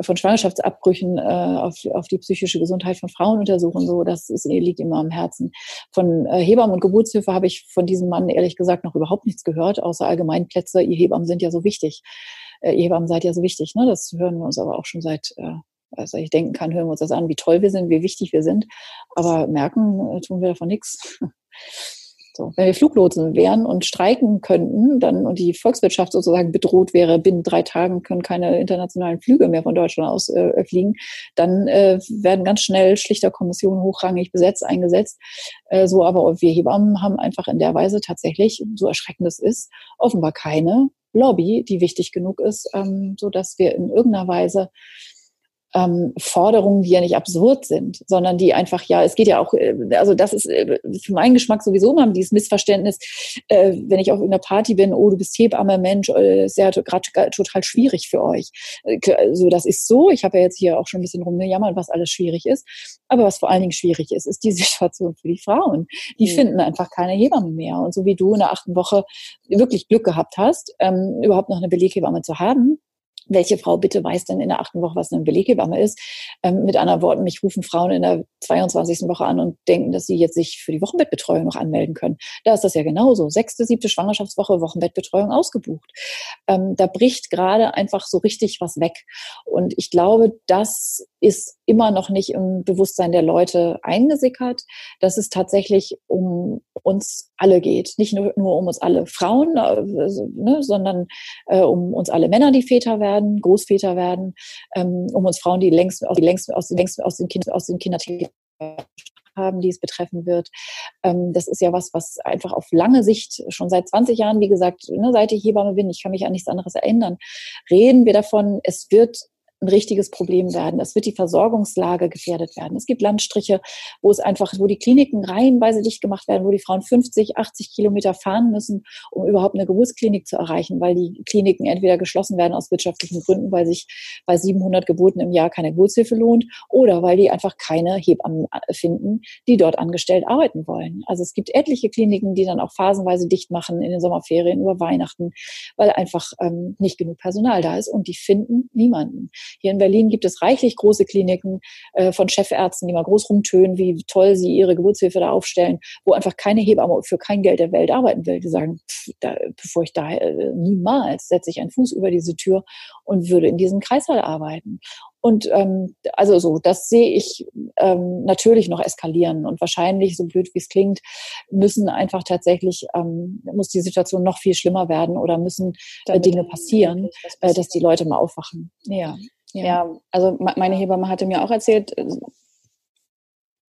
von Schwangerschaftsabbrüchen äh, auf, auf die psychische Gesundheit von Frauen untersuchen. So, das ist, liegt immer am Herzen. Von äh, Hebammen und Geburtshilfe habe ich von diesem Mann ehrlich gesagt noch überhaupt nichts gehört, außer Allgemeinplätze. Ihr Hebammen sind ja so wichtig. Äh, ihr Hebammen seid ja so wichtig. Ne? Das hören wir uns aber auch schon seit äh, also ich denken kann, hören wir uns das an, wie toll wir sind, wie wichtig wir sind. Aber merken äh, tun wir davon nichts. So, wenn wir Fluglotsen wären und streiken könnten, dann und die Volkswirtschaft sozusagen bedroht wäre, binnen drei Tagen können keine internationalen Flüge mehr von Deutschland aus äh, fliegen, dann äh, werden ganz schnell schlichter Kommissionen hochrangig besetzt, eingesetzt. Äh, so, aber wir Hebammen haben einfach in der Weise tatsächlich, so erschreckend es ist, offenbar keine Lobby, die wichtig genug ist, ähm, so dass wir in irgendeiner Weise ähm, Forderungen, die ja nicht absurd sind, sondern die einfach, ja, es geht ja auch, äh, also das ist äh, für meinen Geschmack sowieso immer dieses Missverständnis, äh, wenn ich auf irgendeiner Party bin, oh, du bist Hebamme, Mensch, äh, ist ja gerade total schwierig für euch. Äh, so, das ist so. Ich habe ja jetzt hier auch schon ein bisschen rumgejammert, was alles schwierig ist. Aber was vor allen Dingen schwierig ist, ist die Situation für die Frauen. Die mhm. finden einfach keine Hebamme mehr. Und so wie du in der achten Woche wirklich Glück gehabt hast, ähm, überhaupt noch eine Beleghebamme zu haben, welche Frau bitte weiß denn in der achten Woche, was eine Beleghebamme ist? Ähm, mit anderen Worten, mich rufen Frauen in der 22. Woche an und denken, dass sie jetzt sich für die Wochenbettbetreuung noch anmelden können. Da ist das ja genauso. Sechste, siebte Schwangerschaftswoche, Wochenbettbetreuung ausgebucht. Ähm, da bricht gerade einfach so richtig was weg. Und ich glaube, das ist immer noch nicht im Bewusstsein der Leute eingesickert, dass es tatsächlich um uns alle geht. Nicht nur, nur um uns alle Frauen, äh, ne, sondern äh, um uns alle Männer, die Väter werden, Großväter werden, ähm, um uns Frauen, die längst, aus, die längst, aus, längst aus den, kind, aus den Kindertagen haben, die es betreffen wird. Ähm, das ist ja was, was einfach auf lange Sicht, schon seit 20 Jahren, wie gesagt, ne, seit ich Hebamme bin, ich kann mich an nichts anderes erinnern, reden wir davon, es wird ein richtiges Problem werden. Es wird die Versorgungslage gefährdet werden. Es gibt Landstriche, wo es einfach, wo die Kliniken reihenweise dicht gemacht werden, wo die Frauen 50, 80 Kilometer fahren müssen, um überhaupt eine Geburtsklinik zu erreichen, weil die Kliniken entweder geschlossen werden aus wirtschaftlichen Gründen, weil sich bei 700 Geburten im Jahr keine Geburtshilfe lohnt oder weil die einfach keine Hebammen finden, die dort angestellt arbeiten wollen. Also es gibt etliche Kliniken, die dann auch phasenweise dicht machen in den Sommerferien über Weihnachten, weil einfach ähm, nicht genug Personal da ist und die finden niemanden. Hier in Berlin gibt es reichlich große Kliniken äh, von Chefärzten, die mal groß rumtönen, wie toll sie ihre Geburtshilfe da aufstellen, wo einfach keine Hebamme für kein Geld der Welt arbeiten will. Die sagen, pff, da, bevor ich da äh, niemals setze ich einen Fuß über diese Tür und würde in diesem Kreißsaal arbeiten. Und ähm, also so, das sehe ich ähm, natürlich noch eskalieren und wahrscheinlich, so blöd wie es klingt, müssen einfach tatsächlich, ähm, muss die Situation noch viel schlimmer werden oder müssen äh, Dinge passieren, äh, dass die Leute mal aufwachen. Ja. Ja. ja, also meine Hebamme hatte mir auch erzählt, äh,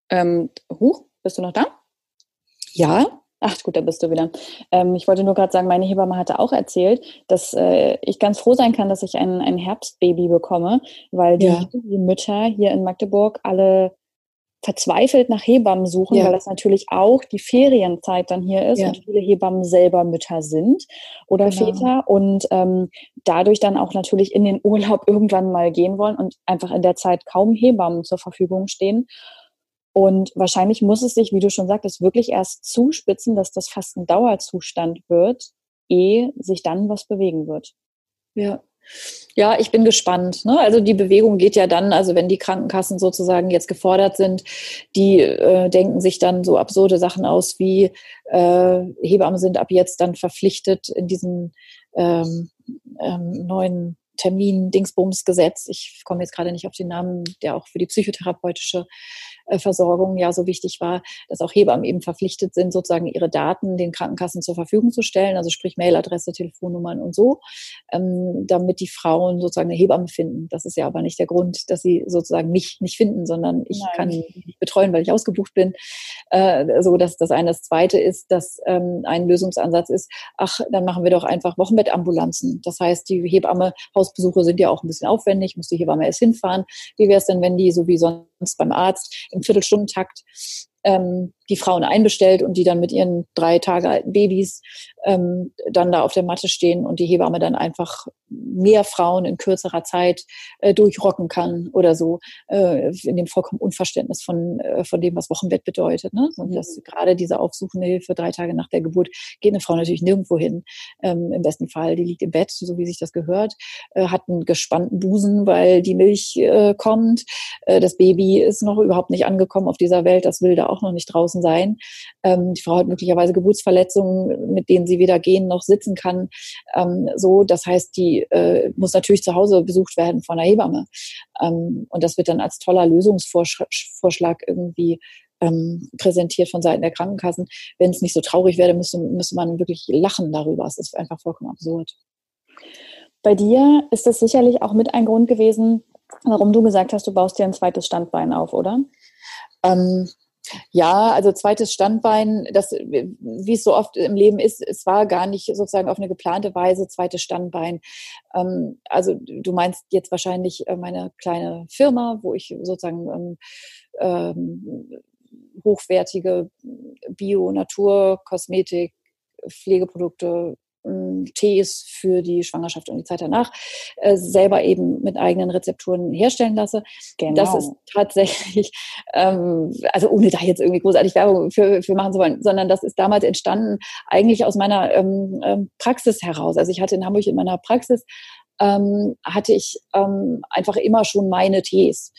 ähm, Huch, bist du noch da? Ja. Ach gut, da bist du wieder. Ähm, ich wollte nur gerade sagen, meine Hebamme hatte auch erzählt, dass äh, ich ganz froh sein kann, dass ich ein, ein Herbstbaby bekomme, weil die, ja. die Mütter hier in Magdeburg alle verzweifelt nach Hebammen suchen, ja. weil das natürlich auch die Ferienzeit dann hier ist ja. und viele Hebammen selber Mütter sind oder genau. Väter und ähm, dadurch dann auch natürlich in den Urlaub irgendwann mal gehen wollen und einfach in der Zeit kaum Hebammen zur Verfügung stehen. Und wahrscheinlich muss es sich, wie du schon sagtest, wirklich erst zuspitzen, dass das fast ein Dauerzustand wird, ehe sich dann was bewegen wird. Ja, ja, ich bin gespannt. Ne? Also die Bewegung geht ja dann, also wenn die Krankenkassen sozusagen jetzt gefordert sind, die äh, denken sich dann so absurde Sachen aus wie äh, Hebammen sind ab jetzt dann verpflichtet in diesen ähm, ähm, neuen Termin Dingsbums-Gesetz. Ich komme jetzt gerade nicht auf den Namen, der auch für die psychotherapeutische Versorgung ja so wichtig war, dass auch Hebammen eben verpflichtet sind, sozusagen ihre Daten den Krankenkassen zur Verfügung zu stellen, also sprich Mailadresse, Telefonnummern und so, ähm, damit die Frauen sozusagen eine Hebamme finden. Das ist ja aber nicht der Grund, dass sie sozusagen mich nicht finden, sondern ich Nein. kann nicht betreuen, weil ich ausgebucht bin. Äh, so, dass das eine. Das zweite ist, dass ähm, ein Lösungsansatz ist, ach, dann machen wir doch einfach Wochenbettambulanzen. Das heißt, die Hebamme, Hausbesuche sind ja auch ein bisschen aufwendig, muss die Hebamme erst hinfahren. Wie wäre es denn, wenn die so wie sonst beim Arzt im Viertelstundentakt ähm, die Frauen einbestellt und die dann mit ihren drei Tage alten Babys ähm, dann da auf der Matte stehen und die Hebamme dann einfach mehr Frauen in kürzerer Zeit äh, durchrocken kann oder so, äh, in dem vollkommen Unverständnis von, äh, von dem, was Wochenbett bedeutet. Ne? Und mhm. dass gerade diese aufsuchende Hilfe drei Tage nach der Geburt geht eine Frau natürlich nirgendwo hin. Ähm, Im besten Fall, die liegt im Bett, so wie sich das gehört, äh, hat einen gespannten Busen, weil die Milch äh, kommt. Äh, das Baby ist noch überhaupt nicht angekommen auf dieser Welt, das will da auch noch nicht draußen sein. Ähm, die Frau hat möglicherweise Geburtsverletzungen, mit denen sie weder gehen noch sitzen kann. Ähm, so, das heißt, die äh, muss natürlich zu Hause besucht werden von einer Hebamme. Ähm, und das wird dann als toller Lösungsvorschlag irgendwie ähm, präsentiert von Seiten der Krankenkassen. Wenn es nicht so traurig wäre, müsste, müsste man wirklich lachen darüber. Es ist einfach vollkommen absurd. Bei dir ist das sicherlich auch mit ein Grund gewesen, warum du gesagt hast, du baust dir ein zweites Standbein auf, oder? Ähm, ja, also zweites Standbein, das, wie es so oft im Leben ist, es war gar nicht sozusagen auf eine geplante Weise zweites Standbein. Ähm, also du meinst jetzt wahrscheinlich äh, meine kleine Firma, wo ich sozusagen ähm, ähm, hochwertige Bio-, Natur-, Kosmetik, Pflegeprodukte Tees für die Schwangerschaft und die Zeit danach äh, selber eben mit eigenen Rezepturen herstellen lasse. Genau. Das ist tatsächlich, ähm, also ohne da jetzt irgendwie großartig Werbung für, für machen zu wollen, sondern das ist damals entstanden eigentlich aus meiner ähm, ähm Praxis heraus. Also ich hatte in Hamburg in meiner Praxis ähm, hatte ich ähm, einfach immer schon meine Tees.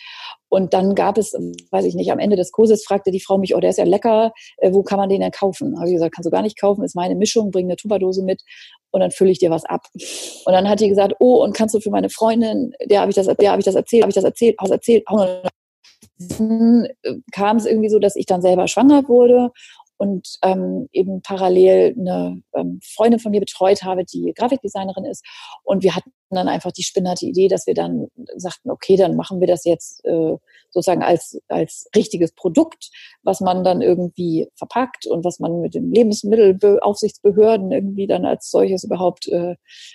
Und dann gab es, weiß ich nicht, am Ende des Kurses fragte die Frau mich, oh, der ist ja lecker, äh, wo kann man den denn kaufen? Habe ich gesagt, kannst du gar nicht kaufen, ist meine Mischung, bring eine Tupperdose mit und dann fülle ich dir was ab. Und dann hat die gesagt, oh, und kannst du für meine Freundin, der habe ich das, der habe ich das erzählt, habe ich das erzählt, habe erzählt. Dann kam es irgendwie so, dass ich dann selber schwanger wurde und ähm, eben parallel eine ähm, Freundin von mir betreut habe, die Grafikdesignerin ist. Und wir hatten dann einfach die spinnerte Idee, dass wir dann sagten, okay, dann machen wir das jetzt äh, sozusagen als, als richtiges Produkt, was man dann irgendwie verpackt und was man mit den Lebensmittelaufsichtsbehörden irgendwie dann als solches überhaupt äh,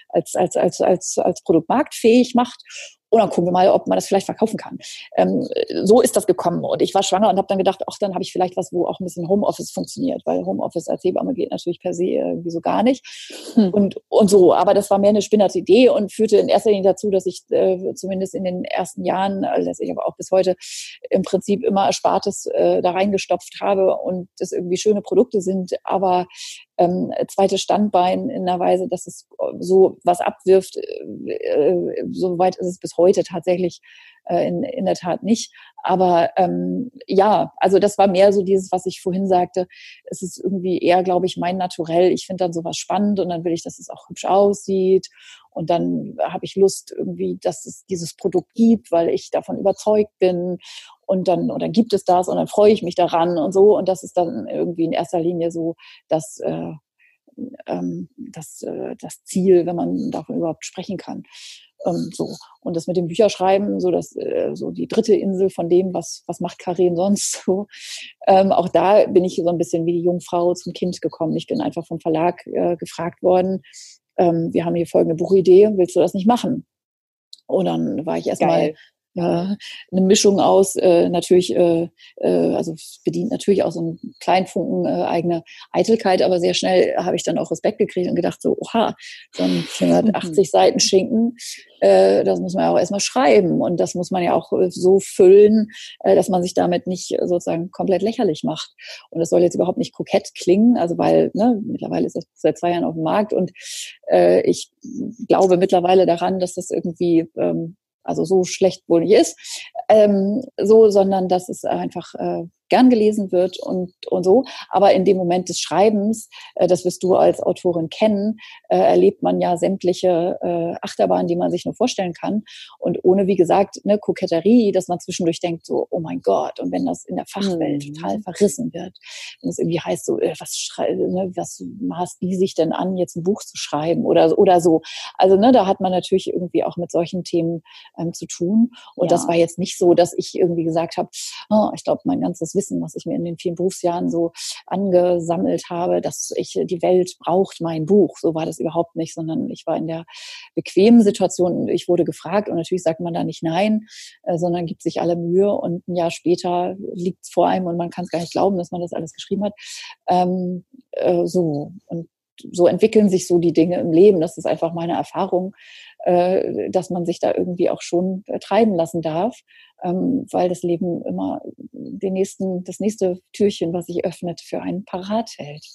als, als, als, als, als Produkt marktfähig macht. Und dann gucken wir mal, ob man das vielleicht verkaufen kann. Ähm, so ist das gekommen. Und ich war schwanger und habe dann gedacht, ach, dann habe ich vielleicht was, wo auch ein bisschen Homeoffice funktioniert, weil Homeoffice als Hebamme geht natürlich per se irgendwie so gar nicht. Hm. Und, und so. Aber das war mehr eine spinnerte Idee und führte in erster Linie dazu, dass ich äh, zumindest in den ersten Jahren, also dass ich aber auch bis heute im Prinzip immer Erspartes äh, da reingestopft habe und das irgendwie schöne Produkte sind, aber ähm, zweites Standbein in einer Weise, dass es so was abwirft. Äh, äh, so weit ist es bis heute tatsächlich äh, in, in der Tat nicht. Aber ähm, ja, also das war mehr so dieses, was ich vorhin sagte. Es ist irgendwie eher, glaube ich, mein Naturell. Ich finde dann sowas spannend und dann will ich, dass es auch hübsch aussieht. Und dann habe ich Lust irgendwie, dass es dieses Produkt gibt, weil ich davon überzeugt bin. Und dann, oder gibt es das und dann freue ich mich daran und so. Und das ist dann irgendwie in erster Linie so, dass äh, ähm, das, äh, das Ziel, wenn man davon überhaupt sprechen kann. Ähm, so. Und das mit dem Bücherschreiben, so das, äh, so die dritte Insel von dem, was, was macht Karin sonst so. Ähm, auch da bin ich so ein bisschen wie die Jungfrau zum Kind gekommen. Ich bin einfach vom Verlag äh, gefragt worden, ähm, wir haben hier folgende Buchidee, willst du das nicht machen? Und dann war ich erstmal ja, eine Mischung aus äh, natürlich, äh, äh, also bedient natürlich auch so einen kleinen Funken äh, eigene Eitelkeit, aber sehr schnell habe ich dann auch Respekt gekriegt und gedacht so, oha, so ein 480 mhm. Seiten Schinken, äh, das muss man ja auch erstmal schreiben und das muss man ja auch äh, so füllen, äh, dass man sich damit nicht sozusagen komplett lächerlich macht. Und das soll jetzt überhaupt nicht kokett klingen, also weil ne, mittlerweile ist das seit zwei Jahren auf dem Markt und äh, ich glaube mittlerweile daran, dass das irgendwie ähm, also so schlecht wohl nicht ist, ähm, so, sondern dass es einfach äh, gern gelesen wird und, und so. Aber in dem Moment des Schreibens, äh, das wirst du als Autorin kennen, äh, erlebt man ja sämtliche äh, Achterbahnen, die man sich nur vorstellen kann. Und ohne, wie gesagt, eine Koketterie, dass man zwischendurch denkt, so, oh mein Gott, und wenn das in der Fachwelt mhm. total verrissen wird, wenn es irgendwie heißt, so, äh, was, ne, was maßt die sich denn an, jetzt ein Buch zu schreiben oder, oder so. Also, ne, da hat man natürlich irgendwie auch mit solchen Themen ähm, zu tun. Und ja. das war jetzt nicht so, dass ich irgendwie gesagt habe, oh, ich glaube, mein ganzes Wissen, was ich mir in den vielen Berufsjahren so angesammelt habe, dass ich, die Welt braucht mein Buch. So war das überhaupt nicht, sondern ich war in der bequemen Situation. Ich wurde gefragt und natürlich sagt man da nicht nein, äh, sondern gibt sich alle Mühe und ein Jahr später liegt es vor einem und man kann es gar nicht glauben, dass man das alles geschrieben hat. Ähm, äh, so. Und so entwickeln sich so die Dinge im Leben. Das ist einfach meine Erfahrung, äh, dass man sich da irgendwie auch schon äh, treiben lassen darf, ähm, weil das Leben immer den nächsten, das nächste Türchen, was sich öffnet, für einen parat hält.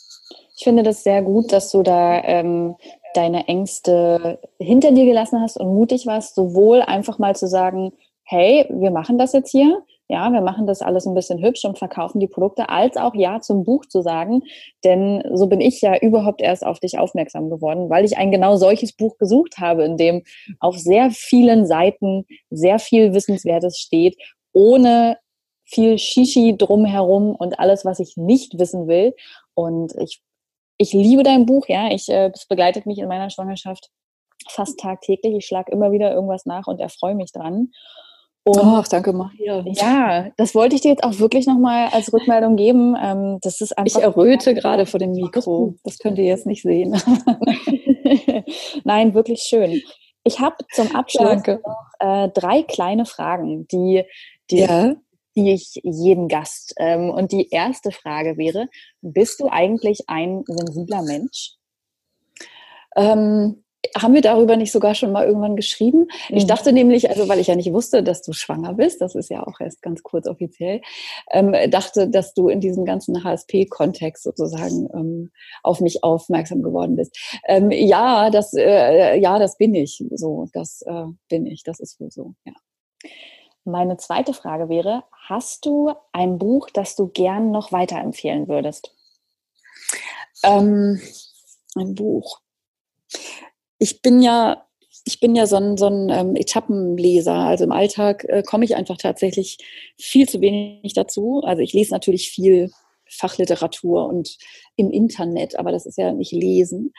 Ich finde das sehr gut, dass du da ähm, deine Ängste hinter dir gelassen hast und mutig warst, sowohl einfach mal zu sagen, hey, wir machen das jetzt hier, ja, wir machen das alles ein bisschen hübsch und verkaufen die Produkte, als auch Ja zum Buch zu sagen. Denn so bin ich ja überhaupt erst auf dich aufmerksam geworden, weil ich ein genau solches Buch gesucht habe, in dem auf sehr vielen Seiten sehr viel Wissenswertes steht, ohne viel Shishi drumherum und alles, was ich nicht wissen will. Und ich, ich liebe dein Buch, ja. Ich, äh, es begleitet mich in meiner Schwangerschaft fast tagtäglich. Ich schlage immer wieder irgendwas nach und erfreue mich dran. Und Ach, danke, Maria. Ja, das wollte ich dir jetzt auch wirklich nochmal als Rückmeldung geben. Ähm, das ist einfach ich erröte gerade vor dem Mikro. Das könnt ihr jetzt nicht sehen. Nein, wirklich schön. Ich habe zum Abschluss noch äh, drei kleine Fragen, die, die, ja. die ich jedem Gast. Ähm, und die erste Frage wäre: Bist du eigentlich ein sensibler Mensch? Ähm, haben wir darüber nicht sogar schon mal irgendwann geschrieben? Mhm. Ich dachte nämlich, also weil ich ja nicht wusste, dass du schwanger bist, das ist ja auch erst ganz kurz offiziell, ähm, dachte, dass du in diesem ganzen HSP-Kontext sozusagen ähm, auf mich aufmerksam geworden bist. Ähm, ja, das, äh, ja, das bin ich. So, das äh, bin ich. Das ist wohl so. Ja. Meine zweite Frage wäre: Hast du ein Buch, das du gern noch weiterempfehlen würdest? Ähm, ein Buch ich bin ja ich bin ja so ein, so ein ähm, Etappenleser. Also im Alltag äh, komme ich einfach tatsächlich viel zu wenig dazu. Also ich lese natürlich viel Fachliteratur und im Internet, aber das ist ja nicht lesen.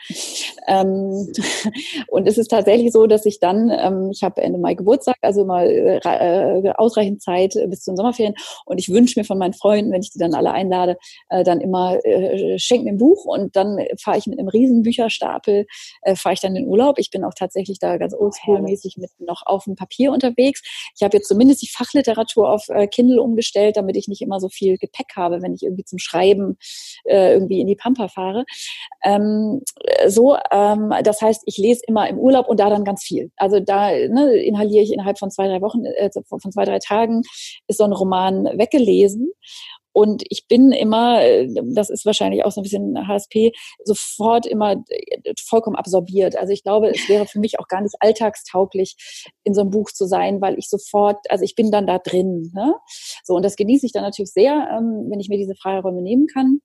Ähm, und es ist tatsächlich so, dass ich dann, ähm, ich habe Ende Mai Geburtstag, also mal äh, äh, ausreichend Zeit bis zu den Sommerferien und ich wünsche mir von meinen Freunden, wenn ich die dann alle einlade, äh, dann immer äh, schenken mir ein Buch und dann fahre ich mit einem riesen Bücherstapel, äh, fahre ich dann in den Urlaub. Ich bin auch tatsächlich da ganz oldschool-mäßig mit noch auf dem Papier unterwegs. Ich habe jetzt zumindest die Fachliteratur auf äh, Kindle umgestellt, damit ich nicht immer so viel Gepäck habe, wenn ich irgendwie zum Schreiben äh, irgendwie in die Pampa fahre. Ähm, so, ähm, das heißt, ich lese immer im Urlaub und da dann ganz viel. Also da ne, inhaliere ich innerhalb von zwei, drei Wochen, äh, von zwei, drei Tagen ist so ein Roman weggelesen. Und ich bin immer, äh, das ist wahrscheinlich auch so ein bisschen HSP, sofort immer äh, vollkommen absorbiert. Also ich glaube, es wäre für mich auch gar nicht alltagstauglich, in so einem Buch zu sein, weil ich sofort, also ich bin dann da drin. Ne? So, und das genieße ich dann natürlich sehr, ähm, wenn ich mir diese Freiräume nehmen kann.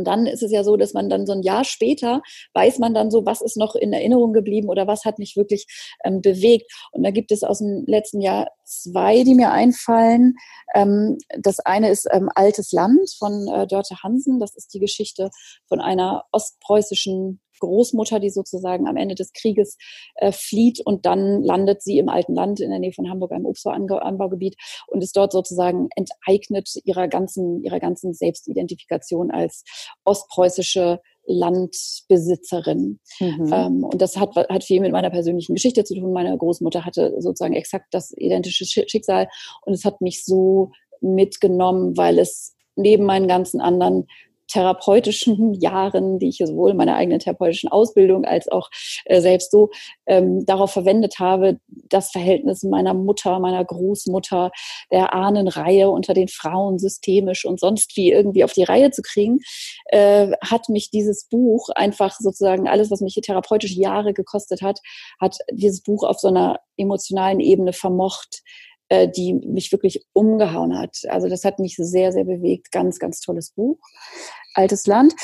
Und dann ist es ja so, dass man dann so ein Jahr später weiß man dann so, was ist noch in Erinnerung geblieben oder was hat mich wirklich ähm, bewegt. Und da gibt es aus dem letzten Jahr zwei, die mir einfallen. Ähm, das eine ist ähm, Altes Land von äh, Dörte Hansen. Das ist die Geschichte von einer ostpreußischen Großmutter, die sozusagen am Ende des Krieges äh, flieht und dann landet sie im alten Land in der Nähe von Hamburg, einem Obstanbaugebiet und ist dort sozusagen enteignet ihrer ganzen, ihrer ganzen Selbstidentifikation als ostpreußische Landbesitzerin. Mhm. Ähm, und das hat, hat viel mit meiner persönlichen Geschichte zu tun. Meine Großmutter hatte sozusagen exakt das identische Schicksal und es hat mich so mitgenommen, weil es neben meinen ganzen anderen therapeutischen Jahren, die ich sowohl in meiner eigenen therapeutischen Ausbildung als auch äh, selbst so ähm, darauf verwendet habe, das Verhältnis meiner Mutter, meiner Großmutter, der Ahnenreihe unter den Frauen systemisch und sonst wie irgendwie auf die Reihe zu kriegen, äh, hat mich dieses Buch einfach sozusagen alles, was mich therapeutische Jahre gekostet hat, hat dieses Buch auf so einer emotionalen Ebene vermocht, äh, die mich wirklich umgehauen hat. Also das hat mich sehr, sehr bewegt. Ganz, ganz tolles Buch. Altes Land.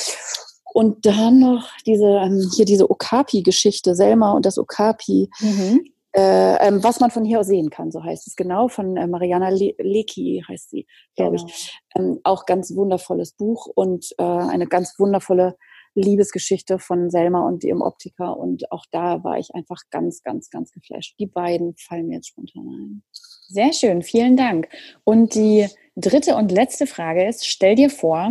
Und dann noch diese, ähm, hier diese Okapi-Geschichte, Selma und das Okapi. Mhm. Äh, ähm, was man von hier aus sehen kann, so heißt es genau, von äh, Mariana Le Lecki heißt sie, glaube genau. ich. Ähm, auch ganz wundervolles Buch und äh, eine ganz wundervolle Liebesgeschichte von Selma und ihrem Optiker. Und auch da war ich einfach ganz, ganz, ganz geflasht. Die beiden fallen mir jetzt spontan ein. Sehr schön, vielen Dank. Und die dritte und letzte Frage ist, stell dir vor,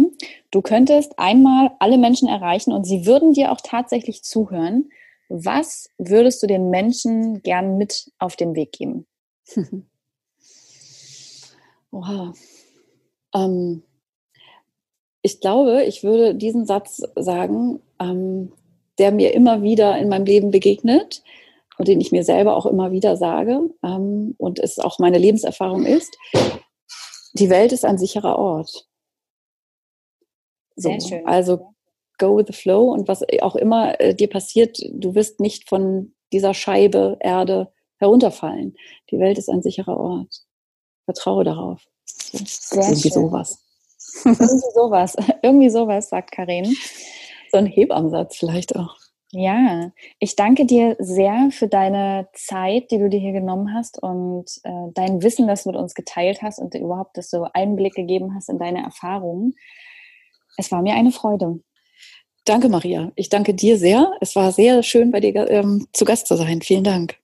du könntest einmal alle Menschen erreichen und sie würden dir auch tatsächlich zuhören. Was würdest du den Menschen gern mit auf den Weg geben? wow. Ähm, ich glaube, ich würde diesen Satz sagen, ähm, der mir immer wieder in meinem Leben begegnet und den ich mir selber auch immer wieder sage ähm, und es auch meine Lebenserfahrung ist. Die Welt ist ein sicherer Ort. So, Sehr schön. Also go with the flow und was auch immer äh, dir passiert, du wirst nicht von dieser Scheibe Erde herunterfallen. Die Welt ist ein sicherer Ort. Vertraue darauf. So, Sehr irgendwie schön. sowas. Irgendwie sowas. Irgendwie sowas, sagt Karin. So ein Hebammensatz vielleicht auch. Ja, ich danke dir sehr für deine Zeit, die du dir hier genommen hast und äh, dein Wissen, das du mit uns geteilt hast und überhaupt, dass du Einblick gegeben hast in deine Erfahrungen. Es war mir eine Freude. Danke, Maria. Ich danke dir sehr. Es war sehr schön, bei dir ähm, zu Gast zu sein. Vielen Dank.